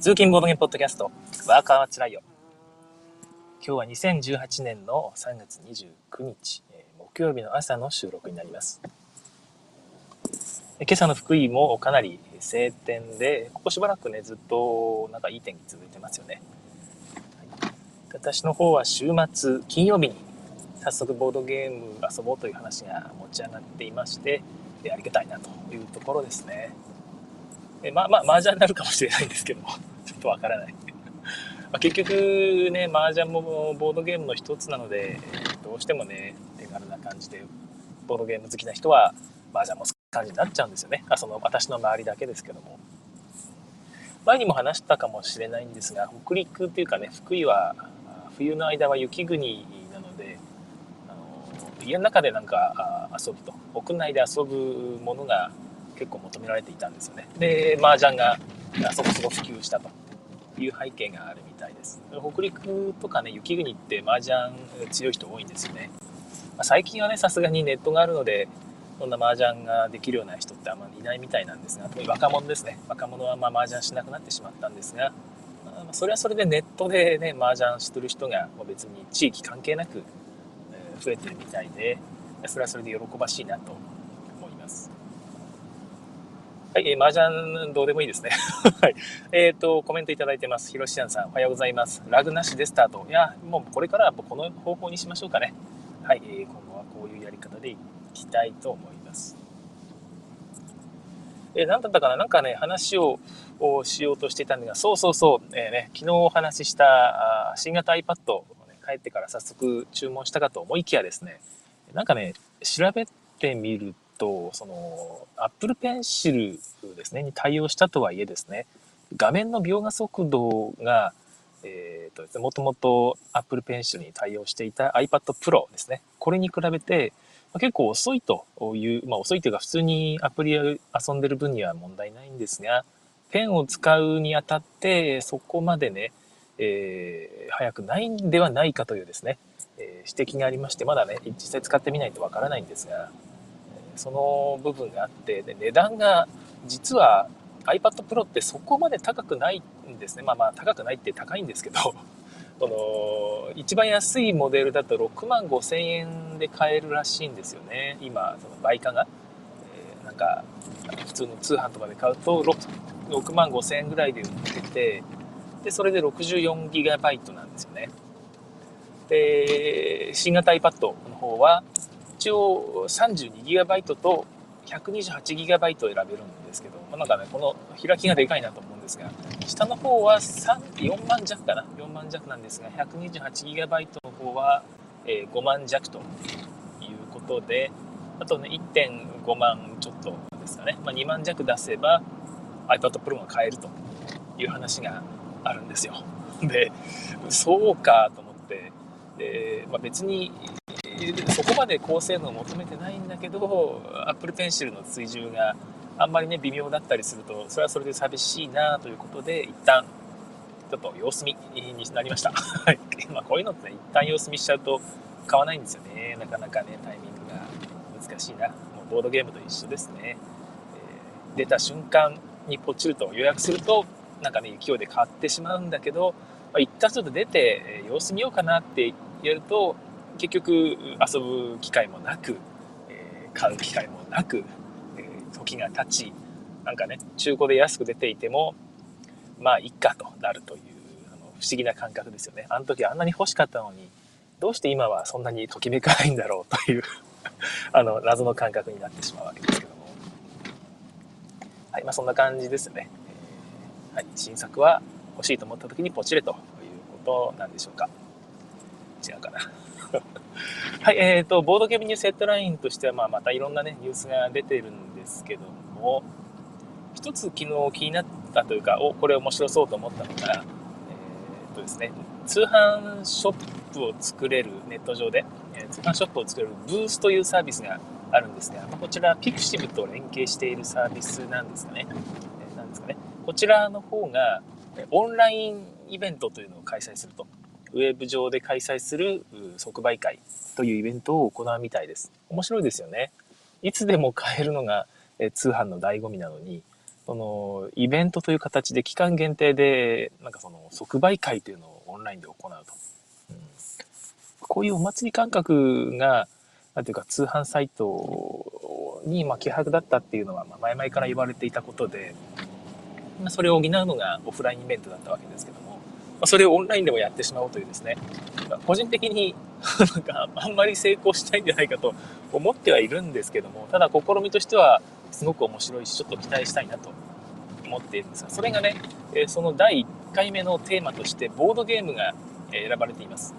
通勤ボードゲームポッドキャスト、ワーカーはつらいよ。今日は2018年の3月29日、えー木曜日の朝の収録になります。今朝の福井もかなり晴天で、ここしばらくね、ずっとなんかいい天気続いてますよね。私の方は週末、金曜日に早速ボードゲーム遊ぼうという話が持ち上がっていまして、でありがたいなというところですね。えまあまあ、麻雀になるかもしれないんですけども、ちょっとわからない。ま結局ね、麻雀もボードゲームの一つなので、どうしてもね、手軽な感じで、ボードゲーム好きな人は麻雀も好きな感じになっちゃうんですよね。あその私の周りだけですけども。前にも話したかもしれないんですが、北陸っていうかね、福井は、冬の間は雪国なので、あの家の中でなんか遊ぶと、屋内で遊ぶものが結構求められていたんですよね。で、麻雀がそこそこ普及したという背景があるみたいです。北陸とかね、雪国って麻雀強い人多いんですよね。まあ最近はね、さすがにネットがあるので、そんな麻雀ができるような人ってあんまりいないみたいなんですが、特に若者ですね。若者はまあ麻雀しなくなってしまったんですが、まそれはそれでネットでね、麻雀してる人が別に地域関係なく増えてるみたいで、それはそれで喜ばしいなと。はい、えー、麻雀どうでもいいですね。はい。えっ、と、コメントいただいてます。ひろしちゃんさん、おはようございます。ラグなしでスタート。いや、もうこれからはこの方法にしましょうかね。はい、えー今後はこういうやり方でいきたいと思います。えー、何だったかな？なんかね、話をしようとしていたんですが、そうそうそう、えーね、昨日お話ししたあ新型 iPad を、ね、帰ってから早速注文したかと思いきやですね、なんかね、調べてみると、とその、Apple Pencil ですね、に対応したとはいえですね、画面の描画速度が、えーとですね、もともと Apple Pencil に対応していた iPad Pro ですね、これに比べて、結構遅いという、まあ遅いというか普通にアプリ遊んでる分には問題ないんですが、ペンを使うにあたってそこまでね、えー早くないんではないかというですね、えー指摘がありまして、まだね、実際使ってみないとわからないんですが、その部分があって、で値段が実は iPad Pro ってそこまで高くないんですね。まあまあ高くないって高いんですけど、この一番安いモデルだと6万5千円で買えるらしいんですよね。今、その売価が。えーなんか、普通の通販とかで買うと 6, 6万5千円ぐらいで売ってて、で、それで 64GB なんですよね。で、新型 iPad の方は、一応 32GB と 128GB を選べるんですけど、まあ、なんかね、この開きがでかいなと思うんですが、下の方は4万弱かな ?4 万弱なんですが、128GB の方は、えー5万弱ということで、あとね、1.5万ちょっとですかね、まあ、2万弱出せば iPad Pro が買えるという話があるんですよ。で、そうかと思って、でまあ、別にえーそこまで高性能を求めてないんだけど Apple Pencil の追従があんまりね微妙だったりするとそれはそれで寂しいなということで一旦ちょっと様子見になりました。まあこういうのってね一旦様子見しちゃうと買わないんですよね。なかなかねタイミングが難しいな。もうボードゲームと一緒ですね、えー出た瞬間にポチると予約するとなんかね勢いで買ってしまうんだけど、まあ、一旦ちょっと出てえ様子見ようかなってやると結局遊ぶ機会もなく、えー買う機会もなく、えー時が経ちなんかね中古で安く出ていてもまあいっかとなるというあの不思議な感覚ですよね。あの時あんなに欲しかったのにどうして今はそんなにときめかないんだろうという あの謎の感覚になってしまうわけですけども。はいまあそんな感じですね、えーはい、新作は欲しいと思った時にポチれということなんでしょうか。違うかな。はい、えーと、ボードゲームニュースヘッドラインとしては、まあ、またいろんなね、ニュースが出てるんですけども、一つ昨日気になったというか、お、これ面白そうと思ったのが、えーとですね、通販ショップを作れる、ネット上で、え通販ショップを作れるブースというサービスがあるんですが、こちら、ピクシブと連携しているサービスなんですかね。えーですかね。こちらの方が、オンラインイベントというのを開催すると。ウェブ上で開催する即売会というイベントを行うみたいです。面白いですよね。いつでも買えるのがえ通販の醍醐味なのに、そのイベントという形で期間限定でなんかその即売会というのをオンラインで行うと、うん、こういうお祭り感覚がなんていうか通販サイトにまあ希薄だったっていうのはま前々から言われていたことで、ま、それを補うのがオフラインイベントだったわけですけど、ま、それをオンラインでもやってしまおうというですね、ま、個人的に なんかあんまり成功したいんじゃないかと思ってはいるんですけどもただ試みとしてはすごく面白いしちょっと期待したいなと思っているんですがそれがねその第1回目のテーマとしてボードゲームが選ばれています。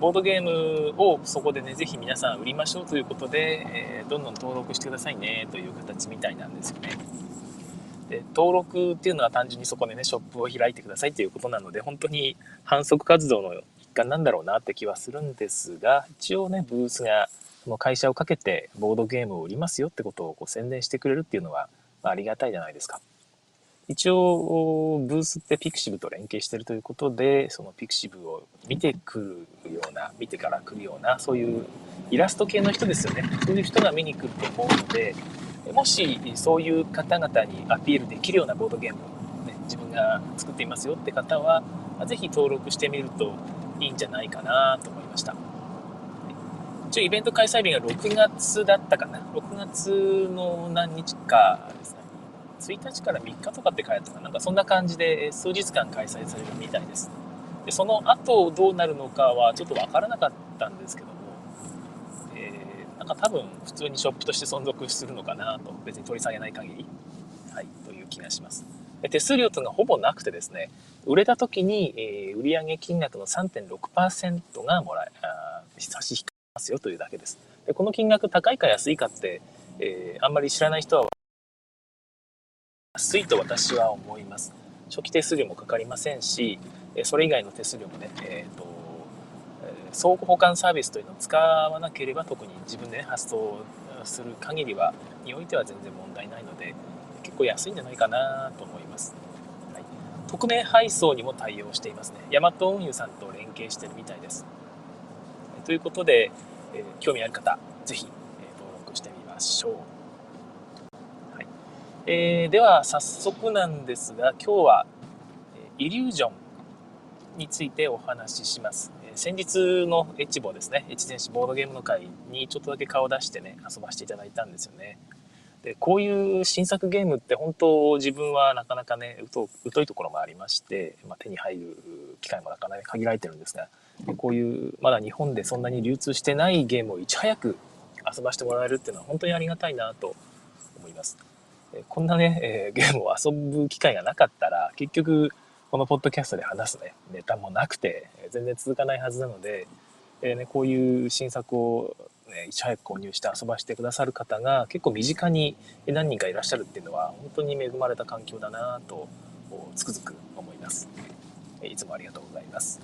ボードゲームをそこでねぜひ皆さん売りましょうということで、えどんどん登録してくださいねという形みたいなんですよね。で登録っていうのは単純にそこでねショップを開いてくださいということなので本当に反則活動の一環なんだろうなって気はするんですが一応ねブースがその会社をかけてボードゲームを売りますよってことをこう宣伝してくれるっていうのは、あ、ありがたいじゃないですか。一応、ブースって pixiv と連携してるということで、その pixiv を見てくるような、見てから来るような、そういうイラスト系の人ですよね。そういう人が見に来ると思うので、もしそういう方々にアピールできるようなボードゲームを、ね、自分が作っていますよって方は、ぜひ登録してみるといいんじゃないかなと思いました。一応イベント開催日が6月だったかな。6月の何日かですね。1日から3日とかって書いてあったかな。んかそんな感じで数日間開催されるみたいです。で、その後どうなるのかはちょっとわからなかったんですけど、ー、なんか多分普通にショップとして存続するのかなと、別に取り下げない限り、はい、という気がします。手数料というのがほぼなくてですね、売れた時に、えー、売上金額の3.6%がもらえ、あ差し引かますよというだけです。でこの金額高いか安いかって、えー、あんまり知らない人は安いと私は思います。初期手数料もかかりませんし、それ以外の手数料もね、えーと、相互保管サービスというのを使わなければ特に自分で、ね、発送する限りはにおいては全然問題ないので結構安いんじゃないかなと思います、はい、匿名配送にも対応していますね。ヤマト運輸さんと連携してるみたいです。ということで、えー、興味ある方、ぜひ、えー、登録してみましょう。はい。えー、では、早速なんですが、今日は、イリュージョンについてお話しします。先日のエッチボーですね、エッチ戦士ボードゲームの会にちょっとだけ顔を出してね、遊ばせていただいたんですよね。でこういう新作ゲームって本当自分はなかなかね疎いところもありまして、まあ、手に入る機会もなかなか限られてるんですがこういうまだ日本でそんなに流通してないゲームをいち早く遊ばしてもらえるっていうのは本当にありがたいなと思います。こんなね、え、ゲームを遊ぶ機会がなかったら結局このポッドキャストで話すねネタもなくて全然続かないはずなので、えーね、こういう新作を、ね、いち早く購入して遊ばしてくださる方が結構身近に何人かいらっしゃるっていうのは本当に恵まれた環境だなとつくづく思います。いつもありがとうございます。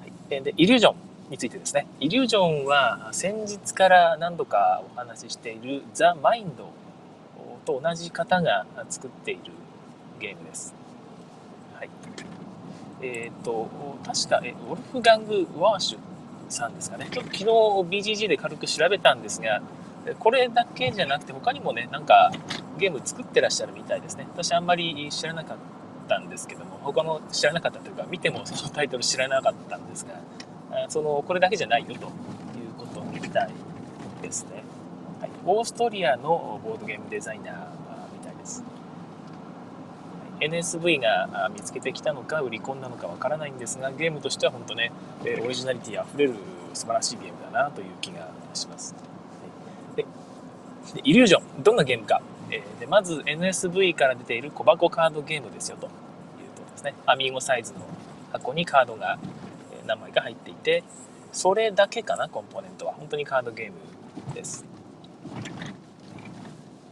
はいで、イリュージョンについてですね。イリュージョンは先日から何度かお話ししているザ・マインドと同じ方が作っているゲームです。え、ー、と、確か、え、ウォルフガング・ワーシュさんですかね。ちょっと昨日 BGG で軽く調べたんですが、これだけじゃなくて他にもね、なんかゲーム作ってらっしゃるみたいですね。私あんまり知らなかったったんですけども他の知らなかったというか見てもそのタイトル知らなかったんですがそのこれだけじゃないよということみたいですね、はい、オーストリアのボードゲームデザイナーみたいです NSV が見つけてきたのか売り込んだのかわからないんですがゲームとしては本当ねえオリジナリティあふれる素晴らしいゲームだなという気がします。でイリュージョンどんなゲームか。え、でまず NSV から出ている小箱カードゲームですよというとですね。アミーゴサイズの箱にカードが何枚か入っていてそれだけかなコンポーネントは。本当にカードゲームです。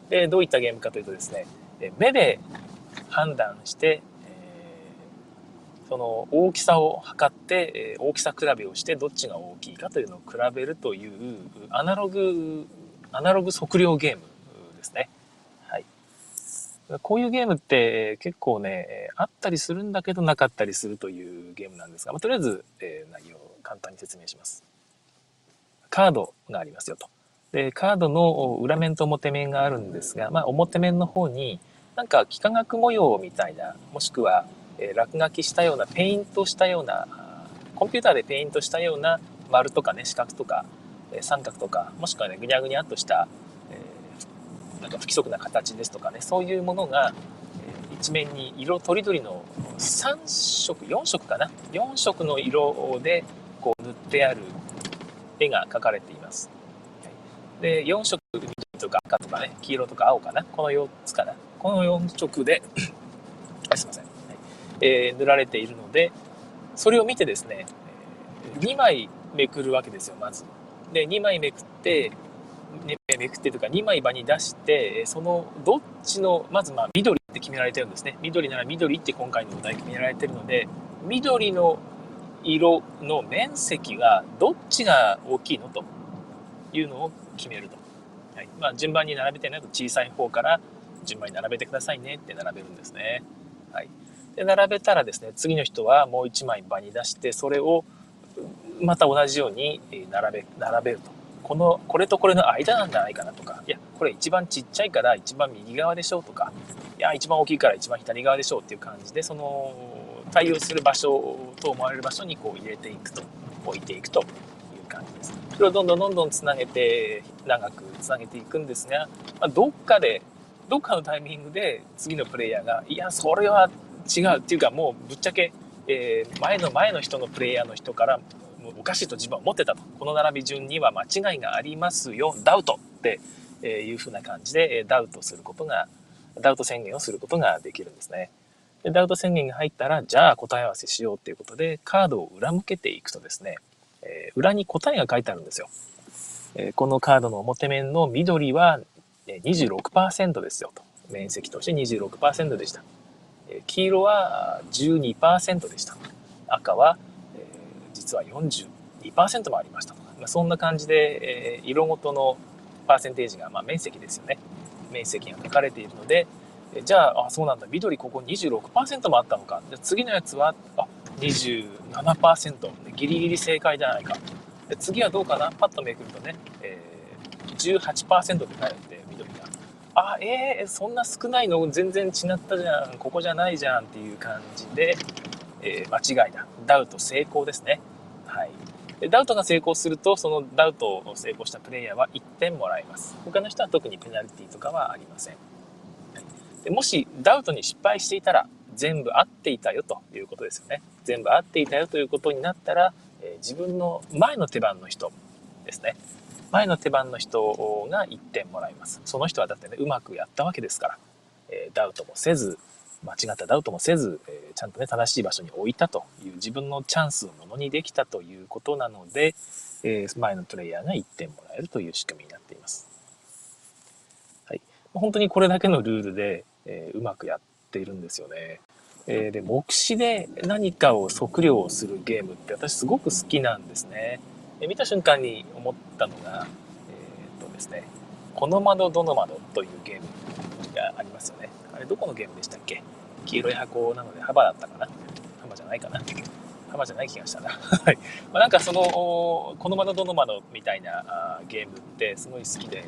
でどういったゲームかというとですね目で判断して、えー、その大きさを測って、え、大きさ比べをしてどっちが大きいかというのを比べるというアナログアナログ測量ゲームですねはいこういうゲームって結構ね、あったりするんだけどなかったりするというゲームなんですが、まあ、とりあえず、えー、内容を簡単に説明します。カードがありますよと。で、カードの裏面と表面があるんですが、まあ、表面の方に、なんか幾何学模様みたいな、もしくは、えー、落書きしたような、ペイントしたような、コンピューターでペイントしたような丸とかね、四角とか、えー、三角とか、もしくはね、ぐにゃぐにゃっとした、えー、なんか不規則な形ですとかね、そういうものが、え一面に色とりどりの3色、4色かな ?4 色の色でこう塗ってある絵が描かれています。で、4色、緑とか赤とかね、黄色とか青かな？この4つかな？この4色で すいません、えー、塗られているので、それを見てですね、2枚めくるわけですよ、まず。で、2枚めくって、ね、めくってとか2枚場に出してそのどっちのまずまあ緑って決められてるんですね。緑なら緑って今回のお題決められてるので緑の色の面積がどっちが大きいのというのを決めると、はい。まあ、順番に並べてないと小さい方から順番に並べてくださいねって並べるんですね。はい、で並べたらですね次の人はもう1枚場に出してそれをまた同じように並べ並べると。このこれとこれの間なんじゃないかなとかいやこれ一番ちっちゃいから一番右側でしょうとかいや一番大きいから一番左側でしょうっていう感じでその対応する場所と思われる場所にこう入れていくと置いていくという感じです。それをどんどんどんどんつなげて長くつなげていくんですが、まあ、どっかでどっかのタイミングで次のプレイヤーが、いや、それは違うっていうか、もうぶっちゃけ、えー、前の前の人のプレイヤーの人から、もうおかしいと自分は思ってたと。この並び順には間違いがありますよ、ダウトっていう風な感じで、ダウトすることが、ダウト宣言をすることができるんですね。でダウト宣言が入ったら、じゃあ答え合わせしようっていうことで、カードを裏向けていくとですね、えー、裏に答えが書いてあるんですよ。えー、このカードの表面の緑は26%ですよと。面積として26%でした。黄色は12%でした。赤は、え実は42%もありましたと。まあ、そんな感じで、え色ごとのパーセンテージが、まあ、面積ですよね。面積が書かれているので、じゃあ、あ、そうなんだ、緑ここ26%もあったのか。じゃ次のやつは、あ、27%。ギリギリ正解じゃないか。で次はどうかな？パッとめくるとね、えー、18%って書いてあ、えー、そんな少ないの全然違ったじゃん、ここじゃないじゃんっていう感じで、えー、間違いだ。ダウト成功ですね。はい。ダウトが成功すると、そのダウトを成功したプレイヤーは1点もらえます。他の人は特にペナルティとかはありません。でもしダウトに失敗していたら、全部合っていたよということですよね。全部合っていたよということになったら、えー、自分の前の手番の人ですね。前の手番の人が1点もらいます。その人はだってね、うまくやったわけですから、え、ダウトもせず、間違ったダウトもせず、えー、ちゃんとね、正しい場所に置いたという自分のチャンスをものにできたということなので、え、前のプレイヤーが1点もらえるという仕組みになっています。はい。本当にこれだけのルールで、えうまくやっているんですよね。えで、目視で何かを測量するゲームって私すごく好きなんですね。え見た瞬間に思ったのが、えー、っとですね、この窓どの窓というゲームがありますよね。あれどこのゲームでしたっけ？黄色い箱なので幅だったかな？幅じゃないかな？幅じゃない気がしたな。はい。まあ、なんかその、この窓どの窓みたいなあゲームってすごい好きで、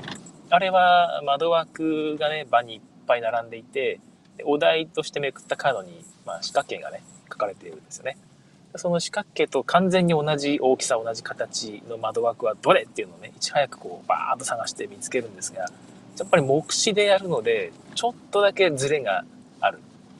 あれは窓枠がね、場にいっぱい並んでいて、お題としてめくったカードに、まあ、仕掛けがね、書かれているんですよね。その四角形と完全に同じ大きさ、同じ形の窓枠はどれっていうのをね、いち早くこう、バーッと探して見つけるんですが、やっぱり目視でやるので、ちょっとだけズレがある、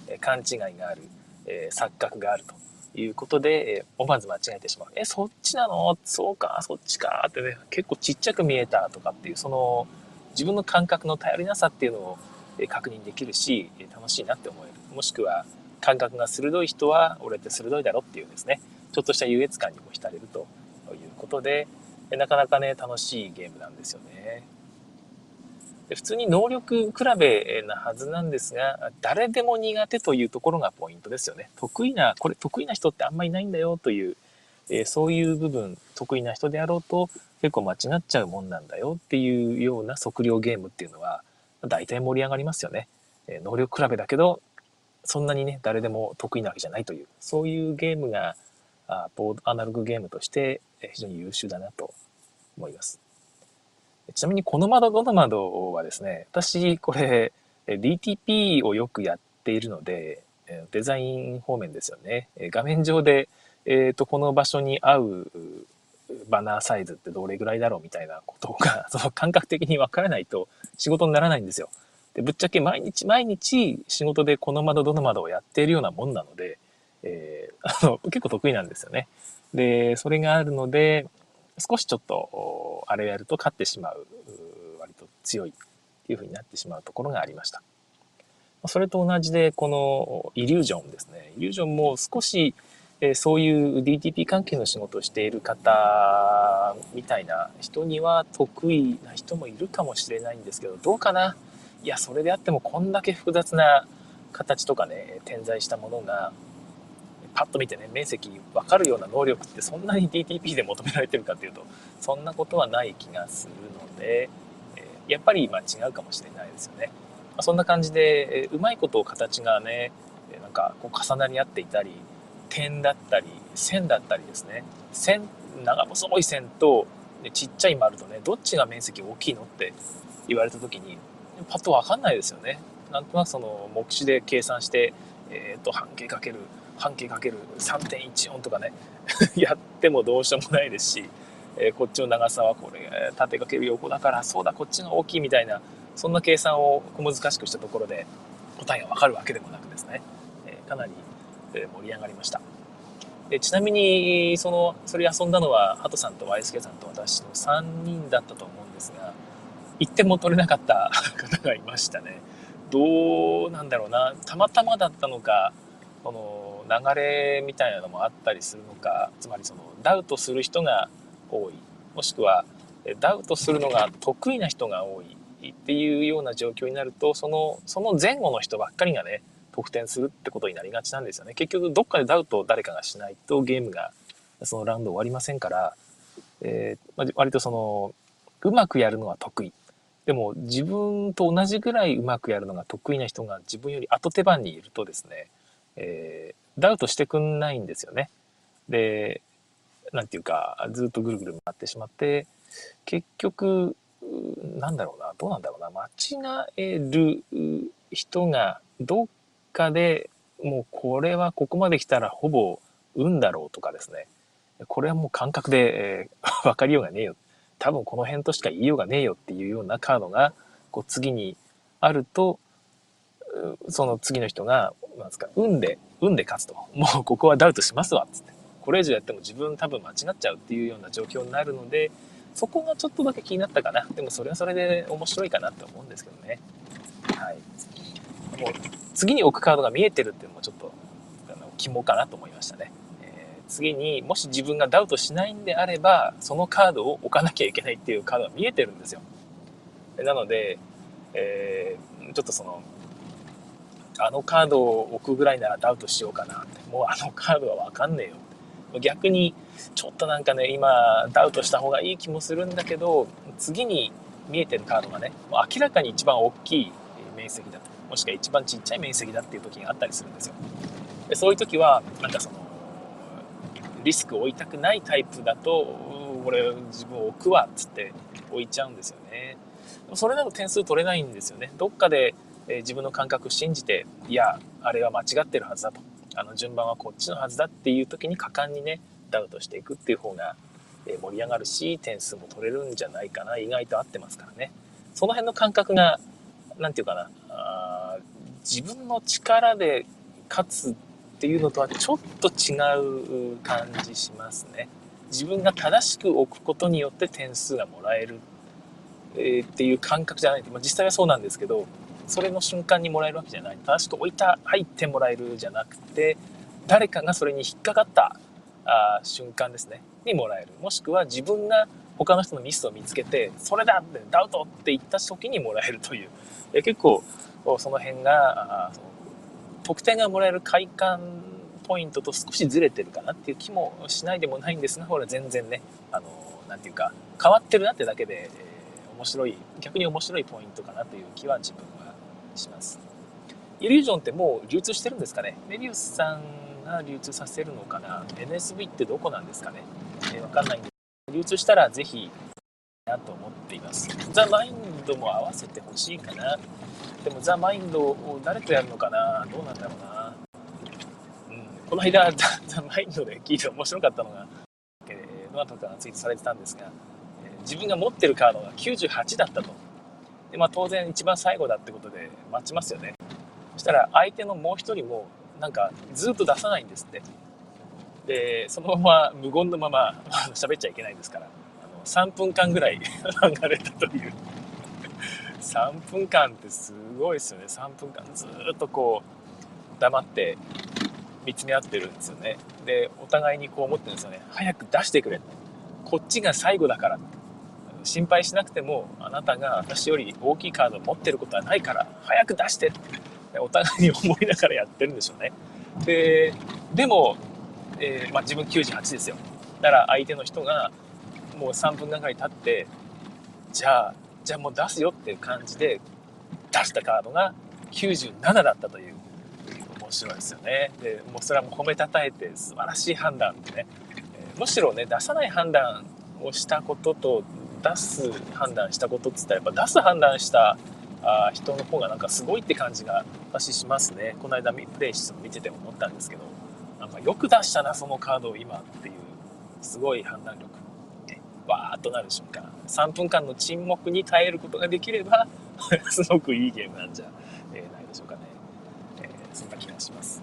え勘違いがある、え錯覚があるということで、え思わず間違えてしまう。え、そっちなの？そうか、そっちかってね、結構ちっちゃく見えたとかっていう、その、自分の感覚の頼りなさっていうのを確認できるし、楽しいなって思える。もしくは、感覚が鋭い人は俺って鋭いだろっていうですね。ちょっとした優越感にも浸れるということでなかなかね楽しいゲームなんですよね。で普通に能力比べなはずなんですが誰でも苦手というところがポイントですよね。得意なこれ得意な人ってあんまりいないんだよという、えそういう部分得意な人であろうと結構間違っちゃうもんなんだよっていうような測量ゲームっていうのは大体盛り上がりますよね。能力比べだけどそんなにね、誰でも得意なわけじゃないという、そういうゲームが、あボードアナログゲームとして非常に優秀だなと思います。ちなみにこの窓どの窓はですね、私これ DTP をよくやっているので、デザイン方面ですよね。画面上で、えーと、この場所に合うバナーサイズってどれぐらいだろうみたいなことが、その感覚的に分からないと仕事にならないんですよ。でぶっちゃけ毎日毎日仕事でこの窓どの窓をやっているようなもんなので、えー、あの結構得意なんですよね。で、それがあるので、少しちょっと、あれをやると勝ってしまう、割と強いっていう風になってしまうところがありました。それと同じで、このイリュージョンですね。イリュージョンも少し、えそういう DTP 関係の仕事をしている方みたいな人には得意な人もいるかもしれないんですけど、どうかな？いや、それであってもこんだけ複雑な形とかね、点在したものが、パッと見てね、面積分かるような能力ってそんなに DTP で求められてるかっていうと、そんなことはない気がするので、えやっぱりま違うかもしれないですよね。まそんな感じで、えうまいこと形がね、なんかこう重なり合っていたり、点だったり、線だったりですね。線、長細い線と、ちっちゃい丸とね、どっちが面積大きいのって言われた時に、パッとわかんないですよね。なんとなくその目視で計算して、え、ー、と、半径かける、半径かける3.14とかね、やってもどうしようもないですし、えー、こっちの長さはこれ、縦かける横だから、そうだ、こっちが大きいみたいな、そんな計算を小難しくしたところで答えがわかるわけでもなくですね、えー、かなり盛り上がりました。でちなみに、その、それ遊んだのは、ハトさんとワイスケさんと私の3人だったと思うんですが、1点も取れなかった方がいましたね。どうなんだろうな。たまたまだったのか、この流れみたいなのもあったりするのか、つまりそのダウトする人が多い。もしくは、ダウトするのが得意な人が多いっていうような状況になると、その、その前後の人ばっかりがね、得点するってことになりがちなんですよね。結局どっかでダウトを誰かがしないとゲームがそのラウンド終わりませんから、えー、割とそのうまくやるのは得意。でも自分と同じぐらいうまくやるのが得意な人が自分より後手番にいるとですね、えー、ダウトしてくんないんですよね。で、なんていうか、ずっとぐるぐる回ってしまって、結局、なんだろうな、どうなんだろうな、間違える人がどっかでもうこれはここまで来たらほぼ運だろうとかですね。これはもう感覚で、えー、分かりようがねえよ。多分この辺としか言いようがねえよっていうようなカードがこう次にあると、その次の人が、なんですか、運で、運で勝つと。もうここはダウトしますわっ、つって。これ以上やっても自分多分間違っちゃうっていうような状況になるので、そこがちょっとだけ気になったかな。でもそれはそれで面白いかなって思うんですけどね。はい。もう次に置くカードが見えてるっていうのもちょっとあの肝かなと思いましたね。次にもし自分がダウトしないんであればそのカードを置かなきゃいけないっていうカードが見えてるんですよ。なので、えー、ちょっとそのあのカードを置くぐらいならダウトしようかなって。もうあのカードはわかんねえよ。逆に、ちょっとなんかね、今、ダウトした方がいい気もするんだけど、次に見えてるカードがね、明らかに一番大きい面積だと。もしくは一番ちっちゃい面積だっていう時があったりするんですよ。でそういう時はなんかそのリスクを負いたくないタイプだと俺自分を置くわっつって置いちゃうんですよね。それだと点数取れないんですよね。どっかで、え自分の感覚信じていやあれは間違ってるはずだとあの順番はこっちのはずだっていう時に果敢にねダウトしていくっていう方がえ盛り上がるし点数も取れるんじゃないかな意外と合ってますからねその辺の感覚が何て言うかなあ自分の力で勝つっていうのとはちょっと違う感じしますね。自分が正しく置くことによって点数がもらえる、えー、っていう感覚じゃない、まあ、実際はそうなんですけどそれの瞬間にもらえるわけじゃない。正しく置いた入ってもらえるじゃなくて誰かがそれに引っかかったあ瞬間ですね。にもらえる。もしくは自分が他の人のミスを見つけてそれだってダウトって言った時にもらえるという。結構その辺が得点がもらえる快感ポイントと少しずれてるかなっていう気もしないでもないんですがこれ全然ねあのなていうか変わってるなってだけで、えー、面白い逆に面白いポイントかなという気は自分はします。イリュージョンってもう流通してるんですかね？メビウスさんが流通させるのかな？NSV ってどこなんですかね、えー、わかんないんで。流通したらぜひなと思っています。ザ・マインドも合わせてほしいかな。でもザ・マインドを誰とやるのかな？どうなんだろうな、うん、この間 ザ・マインドで聞いて面白かったのが、えー、どなたかがツイートされてたんですが、えー、自分が持ってるカードが98だったと。で、まあ、当然一番最後だってことで待ちますよね。そしたら相手のもう一人もなんかずっと出さないんですって。でそのまま無言のまま喋っちゃいけないですからあの3分間ぐらい 離れたという。3分間ってすごいですよね。3分間ずっとこう黙って見つめ合ってるんですよね。でお互いにこう思ってるんですよね。早く出してくれこっちが最後だから。心配しなくてもあなたが私より大きいカードを持ってることはないから早く出して。ってお互いに思いながらやってるんでしょうね。ででもえー、まあ、自分98ですよ。だから相手の人がもう3分がかり経ってじゃあじゃあもう出すよっていう感じで出したカードが97だったという面白いですよね。でもうそれはもう褒めたたえて素晴らしい判断でね、え、むしろね出さない判断をしたことと出す判断したことっつったらやっぱ出す判断したあ人の方がなんかすごいって感じが私しますね。この間プレイして見てて思ったんですけどなんかよく出したなそのカードを今っていうすごい判断力。わーっとなる瞬間。3分間の沈黙に耐えることができれば すごくいいゲームなんじゃ、え、ないでしょうかね、えー、そんな気がします。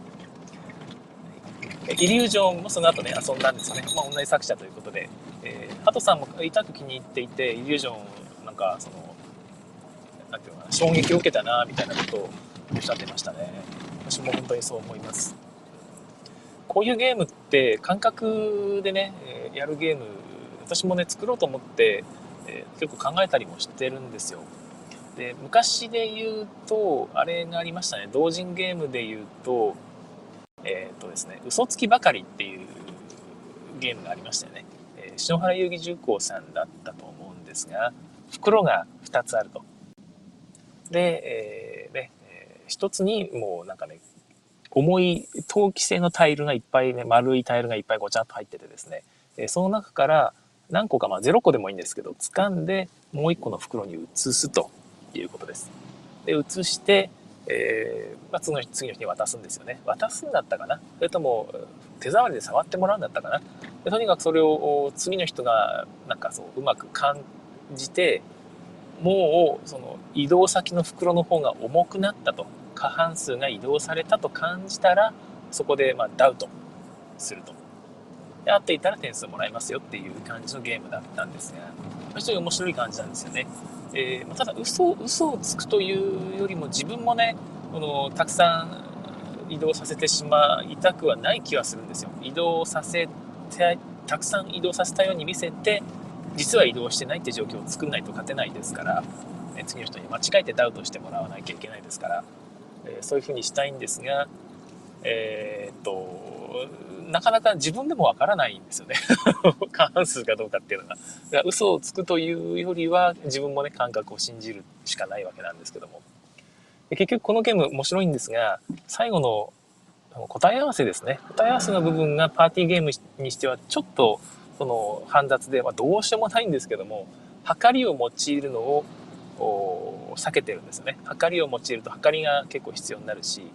イリュージョンもその後ね遊んだんですよね、まあ、同じ作者ということで、えー、ハトさんも痛く気に入っていてイリュージョンなんかそのなんていうのかな衝撃を受けたなみたいなことをおっしゃってましたね。私も本当にそう思います。こういうゲームって感覚でね、えやるゲーム私もね作ろうと思って、え結構考えたりもしてるんですよ。で昔で言うとあれがありましたね。同人ゲームで言うとえっ、ー、とですね嘘つきばかりっていうゲームがありましたよね、えー、篠原遊戯重工さんだったと思うんですが袋が2つあると。で、えー、ね、え1つにもうなんかね重い陶器製のタイルがいっぱいね、丸いタイルがいっぱいごちゃっと入っててですね、えその中から何個か、まあ0個でもいいんですけど、掴んでもう1個の袋に移すということです。で、移して、えー、まあ、次の次の人に渡すんですよね。渡すんだったかな？それとも手触りで触ってもらうんだったかな？でとにかくそれを次の人がなんかそううまく感じてもうその移動先の袋の方が重くなったと過半数が移動されたと感じたらそこでまダウトするとで合っていたら点数もらえますよっていう感じのゲームだったんですが非常に面白い感じなんですよね、えー、ただ嘘嘘をつくというよりも自分もねこのたくさん移動させてしまいたくはない気はするんですよ。移動させてたくさん移動させたように見せて実は移動してないって状況を作んないと勝てないですから、ね、次の人に間違えてダウトしてもらわなきゃいけないですからえそういうふうにしたいんですが、えー、っと、なかなか自分でもわからないんですよね。過半数かどうかっていうのが。だから嘘をつくというよりは、自分もね、感覚を信じるしかないわけなんですけども。結局このゲーム面白いんですが、最後の答え合わせですね。答え合わせの部分がパーティーゲームにしてはちょっとその煩雑で、まあ、どうしようもないんですけども、測りを用いるのを避けてるんですよね測りを用いると測りが結構必要になるし、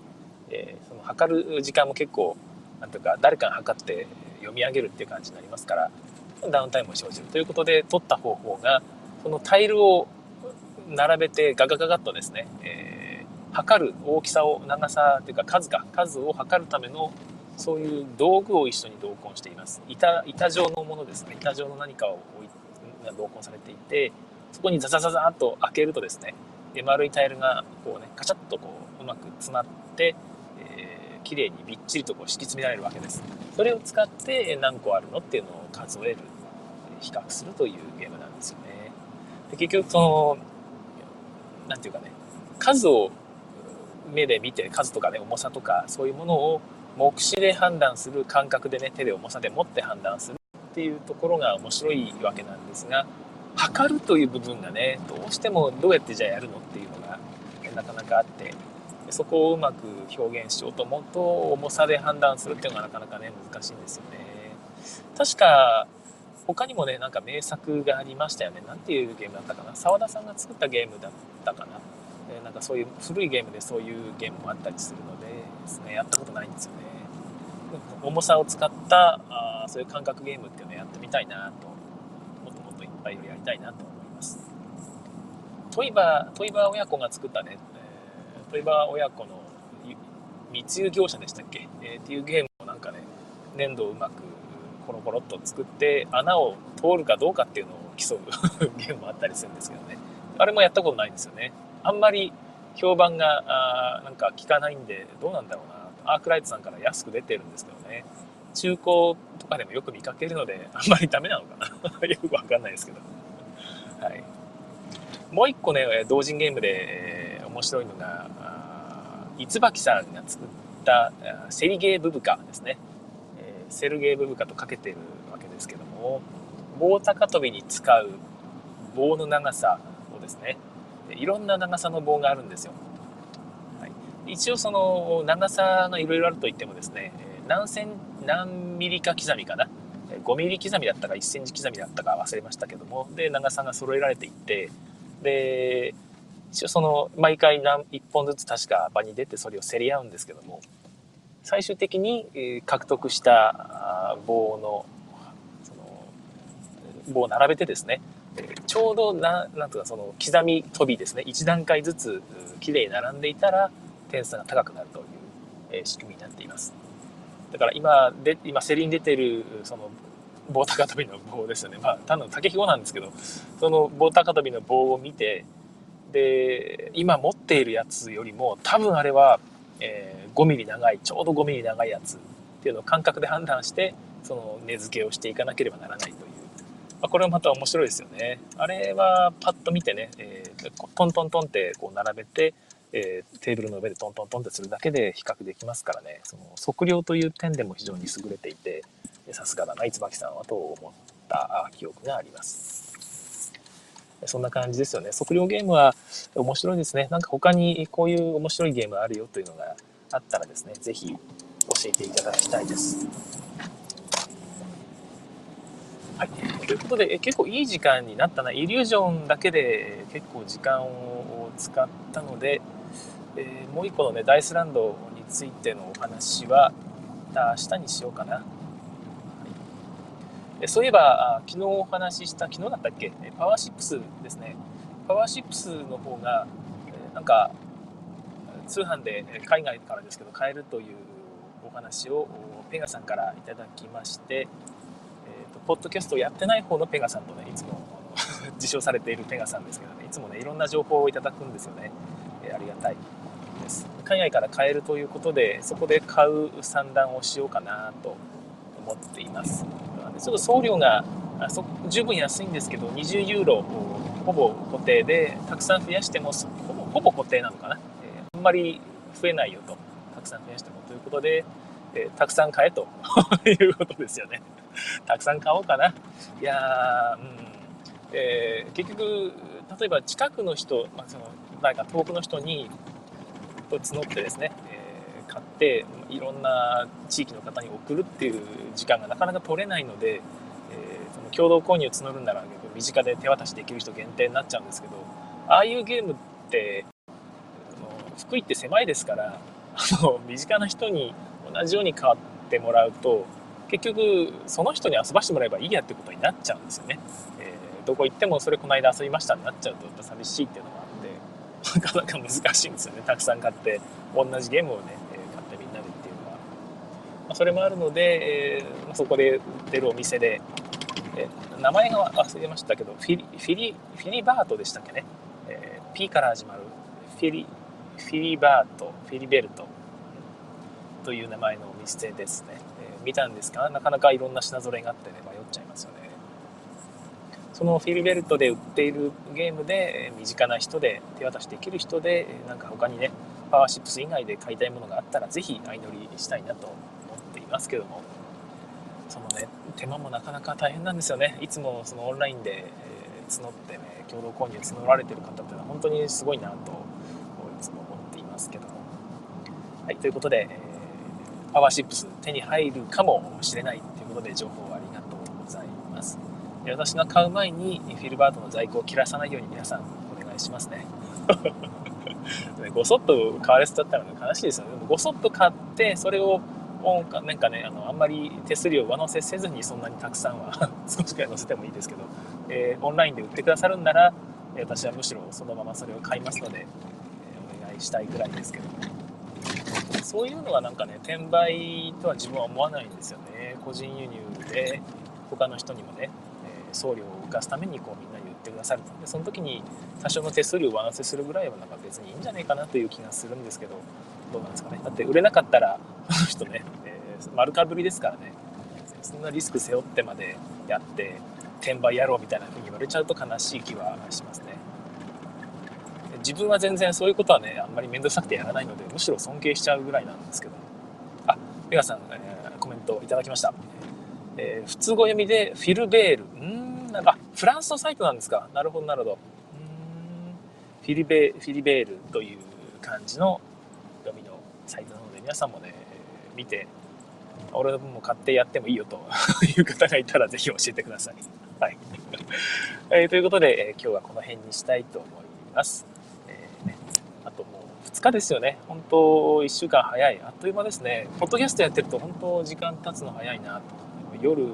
えー、その測る時間も結構なんとか誰かが測って読み上げるっていう感じになりますからダウンタイムも生じるということで取った方法がそのタイルを並べてガガガガッとですね、えー、測る大きさを長さというか数か数を測るためのそういう道具を一緒に同梱しています。板板状のものですね。板状の何かを置い同梱されていてそこにザザザザーっと開けるとですね、丸いタイルがこうね、カチャッとこう、うまく詰まって、綺麗にびっちりとこう敷き詰められるわけです。それを使って何個あるのっていうのを数える、比較するというゲームなんですよね。で結局その、なんていうかね、数を目で見て、数とかね、重さとか、そういうものを目視で判断する感覚でね、手で重さで持って判断するっていうところが面白いわけなんですが、測るという部分がねどうしてもどうやってじゃあやるのっていうのがなかなかあってそこをうまく表現しようと思うと重さで判断するっていうのがなかなかね難しいんですよね。確か他にもねなんか名作がありましたよね。なんていうゲームだったかな。澤田さんが作ったゲームだったかな、えー、なんかそういう古いゲームでそういうゲームもあったりするのでですねやったことないんですよね。重さを使ったあそういう感覚ゲームっていうのをやってみたいなと。もっともっといっぱいやりたいなと思います。トイバートイバー親子が作ったね、えー、トイバー親子の密輸業者でしたっけ、えー、っていうゲームをなんかね粘土をうまくコロコロっと作って穴を通るかどうかっていうのを競う ゲームもあったりするんですけどね。あれもやったことないんですよね。あんまり評判があなんか効かないんでどうなんだろうな。アークライトさんから安く出てるんですけどね。中古とかでもよく見かけるのであんまりダメなのかな。よくわかんないですけど。はい。もう一個ね同人ゲームで、面白いのがいつばきさんが作ったセリゲーブブカですね。セルゲーブブカとかけてるわけですけども棒高跳びに使う棒の長さをですねいろんな長さの棒があるんですよ、はい、一応その長さがいろいろあるといってもですね何セン何ミリか刻みかな。5ミリ刻みだったか1センチ刻みだったか忘れましたけどもで長さが揃えられていってで応その毎回何1本ずつ確か場に出てそれを競り合うんですけども最終的に獲得した棒のその棒を並べてですねちょうどななんとかその刻み飛びですね1段階ずつきれいに並んでいたら点数が高くなるという仕組みになっています。だから今で今競りに出てるその棒高跳びの棒ですよね。まあ単なる竹ひごなんですけどその棒高跳びの棒を見てで今持っているやつよりも多分あれはえー、5ミリ長いちょうど5ミリ長いやつっていうのを感覚で判断してその値付けをしていかなければならないという、まあ、これもまた面白いですよね。あれはパッと見てね、えー、トントントンってこう並べて、えー、テーブルの上でトントントンってするだけで比較できますからね。その測量という点でも非常に優れていてさすがだな椿さんはと思った記憶があります。そんな感じですよね。測量ゲームは面白いですね。なんか他にこういう面白いゲームあるよというのがあったらですね、是非教えていただきたいです。はい。ということで、結構いい時間になったな。イリュージョンだけで結構時間を使ったので、えー、もう一個のね、ダイスランドについてのお話はまた、明日にしようかな。そういえば、昨日お話しした、昨日だったっけ？パワー6ですね。パワー6の方が、なんか、通販で海外からですけど買えるというお話をペガさんからいただきまして、えーと、ポッドキャストをやってない方のペガさんとねいつも受賞 されているペガさんですけどねいつもねいろんな情報をいただくんですよね、えー、ありがたいです。海外から買えるということでそこで買う算段をしようかなと思っています。ちょっと送料が十分安いんですけど20ユーロほぼ固定でたくさん増やしてもほぼほぼ固定なのかな、えー、あんまり増えないよとたくさん増やしても。ということで、えー、たくさん買えと いうことですよね。たくさん買おうかな。いや、うん。えー、結局例えば近くの人、まあ、そのなんか遠くの人にと募ってですね、買っていろんな地域の方に送るっていう時間がなかなか取れないので、えー、その共同購入募るんなら身近で手渡しできる人限定になっちゃうんですけどああいうゲームって福井って狭いですから あの身近な人に同じように買ってもらうと結局その人に遊ばしてもらえばいいやってことになっちゃうんですよね。えー、どこ行ってもそれこの間遊びましたになっちゃうとやっぱ寂しいっていうのがあって なかなか難しいんですよねたくさん買って同じゲームをねまあ、それもあるので、えー、そこで売ってるお店で、えー、名前が忘れましたけどフィリフィリフィリバートでしたっけね、えー、P から始まるフィリフィリバートフィリベルトという名前のお店ですね、えー、見たんですがなかなかいろんな品揃えがあってね迷っちゃいますよね。そのフィリベルトで売っているゲームで身近な人で手渡しできる人でなんか他にねパワーシップス以外で買いたいものがあったら是非相乗りしたいなとますけども。そのね手間もなかなか大変なんですよね。いつもそのオンラインで、えー、募ってね共同購入募られてる方っていうのは本当にすごいなといつも思っていますけども。はいということで、えー、パワーシップス手に入るかもしれないということで情報ありがとうございます。私が買う前にフィルバートの在庫を切らさないように皆さんお願いしますね。ごそっと買われてたら悲しいですよね。でもごそっと買ってそれをなんかねあのあんまり手数料上乗せせずにそんなにたくさんは 少しくらい乗せてもいいですけど、えー、オンラインで売ってくださるんなら私はむしろそのままそれを買いますので、えー、お願いしたいぐらいですけど。そういうのはなんかね転売とは自分は思わないんですよね。個人輸入で他の人にもね、えー、送料を浮かすためにこうみんなに売ってくださるでその時に多少の手数料を上乗せするぐらいはなんか別にいいんじゃないかなという気がするんですけど。どうなんですかね。だって売れなかったら その人ね、えー、丸かぶりですからね。そんなリスク背負ってまでやって転売やろうみたいな風に言われちゃうと悲しい気はしますね。自分は全然そういうことはねあんまり面倒くさくてやらないのでむしろ尊敬しちゃうぐらいなんですけど。あメガさん、えー、コメントいただきました、えー、普通語読みでフィルベール。うんなんかフランスのサイトなんですか。なるほどなるほど。フィリベフィリベールという感じのサイトなので皆さんもね見て俺の分も買ってやってもいいよと いう方がいたらぜひ教えてください。はい。えー、ということで、えー、今日はこの辺にしたいと思います。2日ですよね。本当、1週間早い。あっという間ですね。ポッドキャストやってると本当時間経つの早いなと。夜、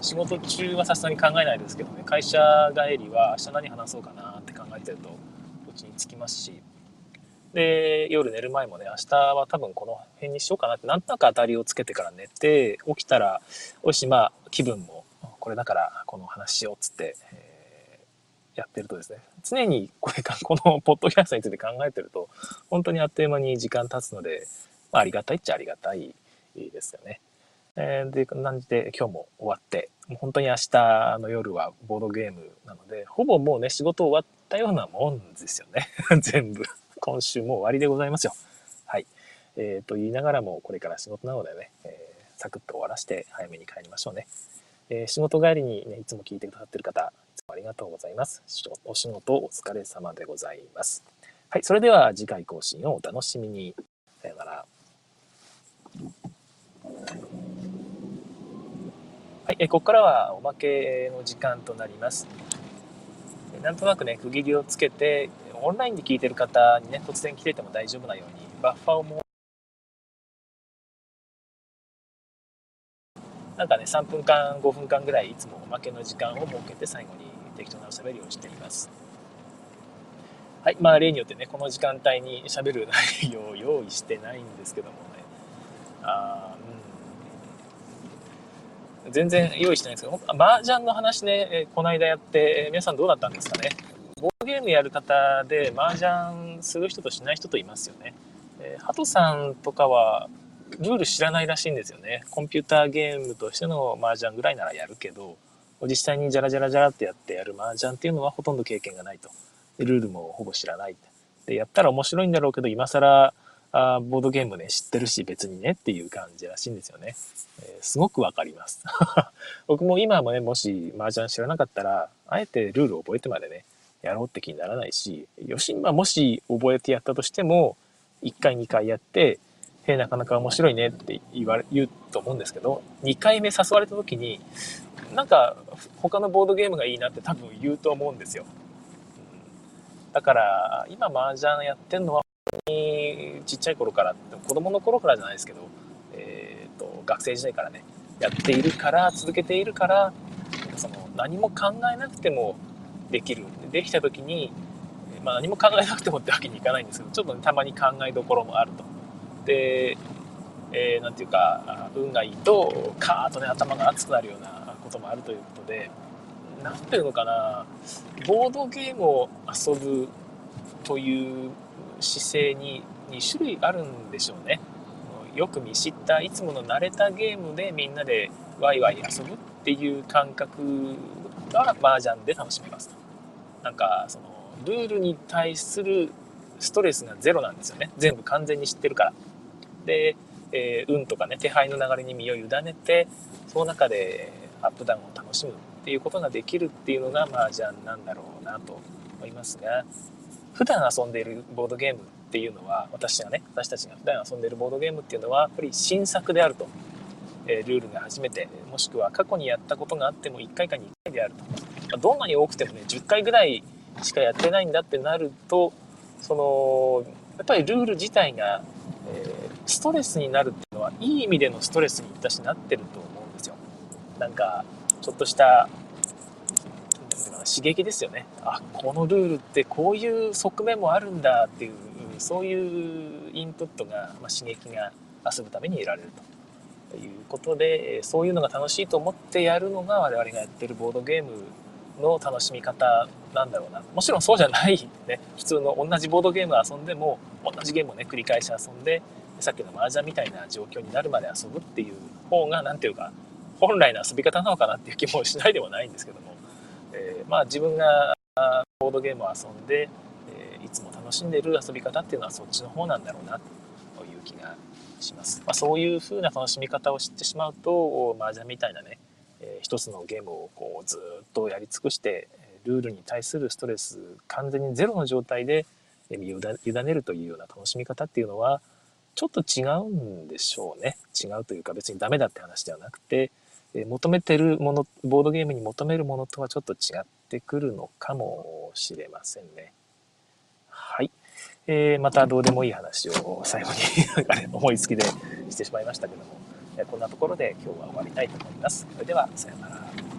仕事中はさすがに考えないですけどね、会社帰りは明日何話そうかなって考えてると、こっちに着きますし、で、夜寝る前もね、明日は多分この辺にしようかなって、なんとなく当たりをつけてから寝て、起きたら、おし、まあ、気分もこれだからこの話しようっつって、えやってるとですね、常にこれか、このポッドキャストについて考えてると、本当にあっという間に時間経つので、まあ、ありがたいっちゃありがたいですよね。えー、で、感じで今日も終わって、もう本当に明日の夜はボードゲームなので、ほぼもうね、仕事終わったようなもんですよね。全部。今週も終わりでございますよ。はい。えー、と言いながらも、これから仕事なのでね、えー、サクッと終わらして早めに帰りましょうね。えー、仕事帰りにね、いつも聞いてくださってる方、いつもありがとうございます。お仕事お疲れ様でございます。はい、それでは次回更新をお楽しみに。さよなら。はい、えここからはおまけの時間となります。なんとなくね、区切りをつけて、オンラインで聞いてる方にね、突然来てても大丈夫なように、バッファーをもなんかね、3分間、5分間ぐらいいつもおまけの時間を設けて最後に適当なおしゃべりをしています。はい。まあ、例によってね、この時間帯に喋る内容を用意してないんですけどもね。あうん。全然用意してないんですけど、麻雀の話ね、この間やって、皆さんどうだったんですかね。ボードゲームやる方で麻雀する人としない人といますよね。えー、ハトさんとかはルール知らないらしいんですよね。コンピューターゲームとしての麻雀ぐらいならやるけど、実際にジャラジャラジャラってやってやる麻雀っていうのはほとんど経験がないと。ルールもほぼ知らない。で、やったら面白いんだろうけど、今更、あボードゲームね、知ってるし別にねっていう感じらしいんですよね。えー、すごくわかります。僕も今もね、もし麻雀知らなかったら、あえてルールを覚えてまでね、やろうって気にならないし、よし、まあもし覚えてやったとしても、1回2回やって、へえ、なかなか面白いねって言われ、言うと思うんですけど、2回目誘われた時に、なんか他のボードゲームがいいなって多分言うと思うんですよ。だから今麻雀やってんのは本当にちっちゃい頃から子供の頃からじゃないですけど、えーと、学生時代からねやっているから続けているからその何も考えなくてもできる。できた時に、まあ、何も考えなくてもってわけにいかないんですけどちょっと、ね、たまに考えどころもあると。でえー、ていうか運がいいとカーッとね頭が熱くなるようなこともあるということで何ていうのかなボードゲームを遊ぶという姿勢に2種類あるんでしょうね。よく見知ったいつもの慣れたゲームでみんなでワイワイ遊ぶっていう感覚が麻雀で楽しめますと。なんかそのルールに対するストレスがゼロなんですよね。全部完全に知ってるから。で、えー、運とかね手配の流れに身を委ねてその中でアップダウンを楽しむっていうことができるっていうのが麻雀なんだろうなと思いますが。普段遊んでいるボードゲームっていうのは私がね私たちが普段遊んでいるボードゲームっていうのはやっぱり新作であるとえルールが初めてもしくは過去にやったことがあっても1回か2回であると、どんなに多くてもね10回ぐらいしかやってないんだってなるとそのやっぱりルール自体が、えー、ストレスになるっていうのはいい意味でのストレスに私なってると思うんですよ。なんかちょっとした刺激ですよね。あこのルールってこういう側面もあるんだっていうそういうインプットが、まあ、刺激が遊ぶために得られると。いうことでそういうのが楽しいと思ってやるのが我々がやってるボードゲームの楽しみ方なんだろうな。もちろんそうじゃないね。普通の同じボードゲーム遊んでも同じゲームをね繰り返し遊んでさっきの麻雀みたいな状況になるまで遊ぶっていう方が何ていうか本来の遊び方なのかなっていう気もしないでもないんですけども、えー、まあ自分がボードゲームを遊んで、えー、いつも楽しんでる遊び方っていうのはそっちの方なんだろうなという気がします。まあ、そういう風な楽しみ方を知ってしまうと麻雀みたいなね、えー、一つのゲームをこうずっとやり尽くしてルールに対するストレス完全にゼロの状態で身を委ねるというような楽しみ方っていうのはちょっと違うんでしょうね。違うというか別にダメだって話ではなくて求めてるものボードゲームに求めるものとはちょっと違ってくるのかもしれませんね。はい、えー、またどうでもいい話を最後に 思いつきでしてしまいましたけども。こんなところで今日は終わりたいと思います。それではさようなら。